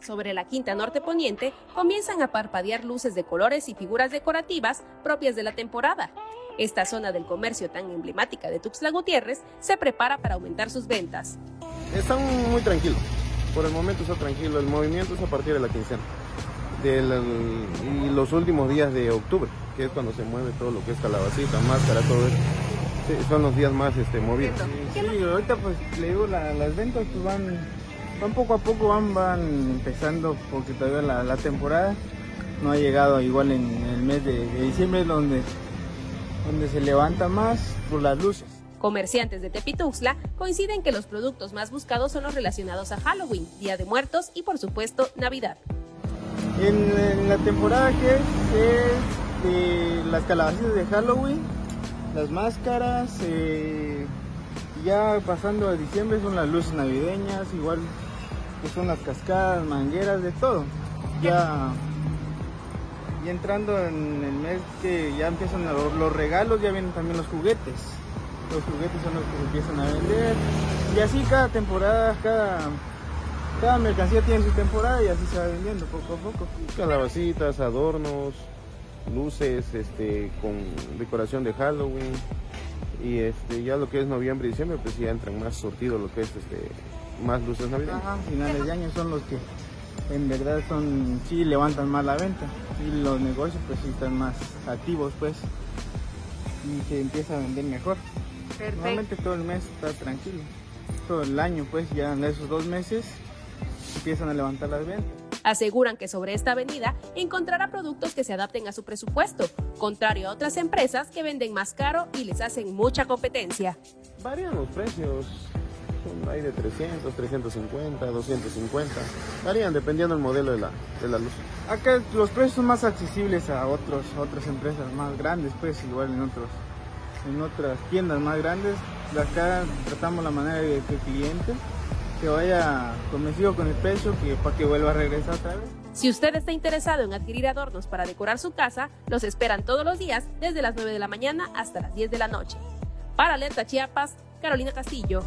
Sobre la quinta norte poniente comienzan a parpadear luces de colores y figuras decorativas propias de la temporada. Esta zona del comercio tan emblemática de Tuxtla Gutiérrez se prepara para aumentar sus ventas. Están muy tranquilos, por el momento está tranquilo, el movimiento es a partir de la quincena y los últimos días de octubre, que es cuando se mueve todo lo que es calabacita, máscara, todo eso. son los días más este, movidos. Sí, ahorita pues le digo, las ventas pues van van poco a poco, van, van empezando porque todavía la, temporada no ha llegado igual en el mes de, diciembre donde, donde se levanta más por las luces. Comerciantes de Tepituxla coinciden que los productos más buscados son los relacionados a Halloween, Día de Muertos y por supuesto Navidad. En, la temporada que es, de las calabacitas de Halloween, las máscaras, eh, ya pasando a diciembre son las luces navideñas, igual que son las cascadas, mangueras, de todo. Ya, y entrando en el mes que ya empiezan los, regalos, ya vienen también los juguetes. Los juguetes son los que se empiezan a vender. Y así cada temporada, cada, cada mercancía tiene su temporada y así se va vendiendo poco a poco. Calabacitas, adornos, luces, este, con decoración de Halloween. Y este, ya lo que es noviembre y diciembre, pues ya entran más sortidos lo que es este, más luces navideñas. Ajá, finales de año son los que en verdad son, sí levantan más la venta y los negocios pues sí están más activos pues y se empieza a vender mejor. Perfecto. Normalmente todo el mes está tranquilo, todo el año pues ya en esos dos meses empiezan a levantar las ventas. Aseguran que sobre esta avenida encontrará productos que se adapten a su presupuesto, contrario a otras empresas que venden más caro y les hacen mucha competencia. Varían los precios, hay de 300, 350, 250. Varían dependiendo del modelo de la, de la luz. Acá los precios son más accesibles a otros, otras empresas más grandes, pues igual en otros en otras tiendas más grandes. De acá tratamos la manera de que el cliente que vaya convencido con el precio que, para que vuelva a regresar otra vez. Si usted está interesado en adquirir adornos para decorar su casa, los esperan todos los días desde las 9 de la mañana hasta las 10 de la noche. Para Alerta Chiapas, Carolina Castillo.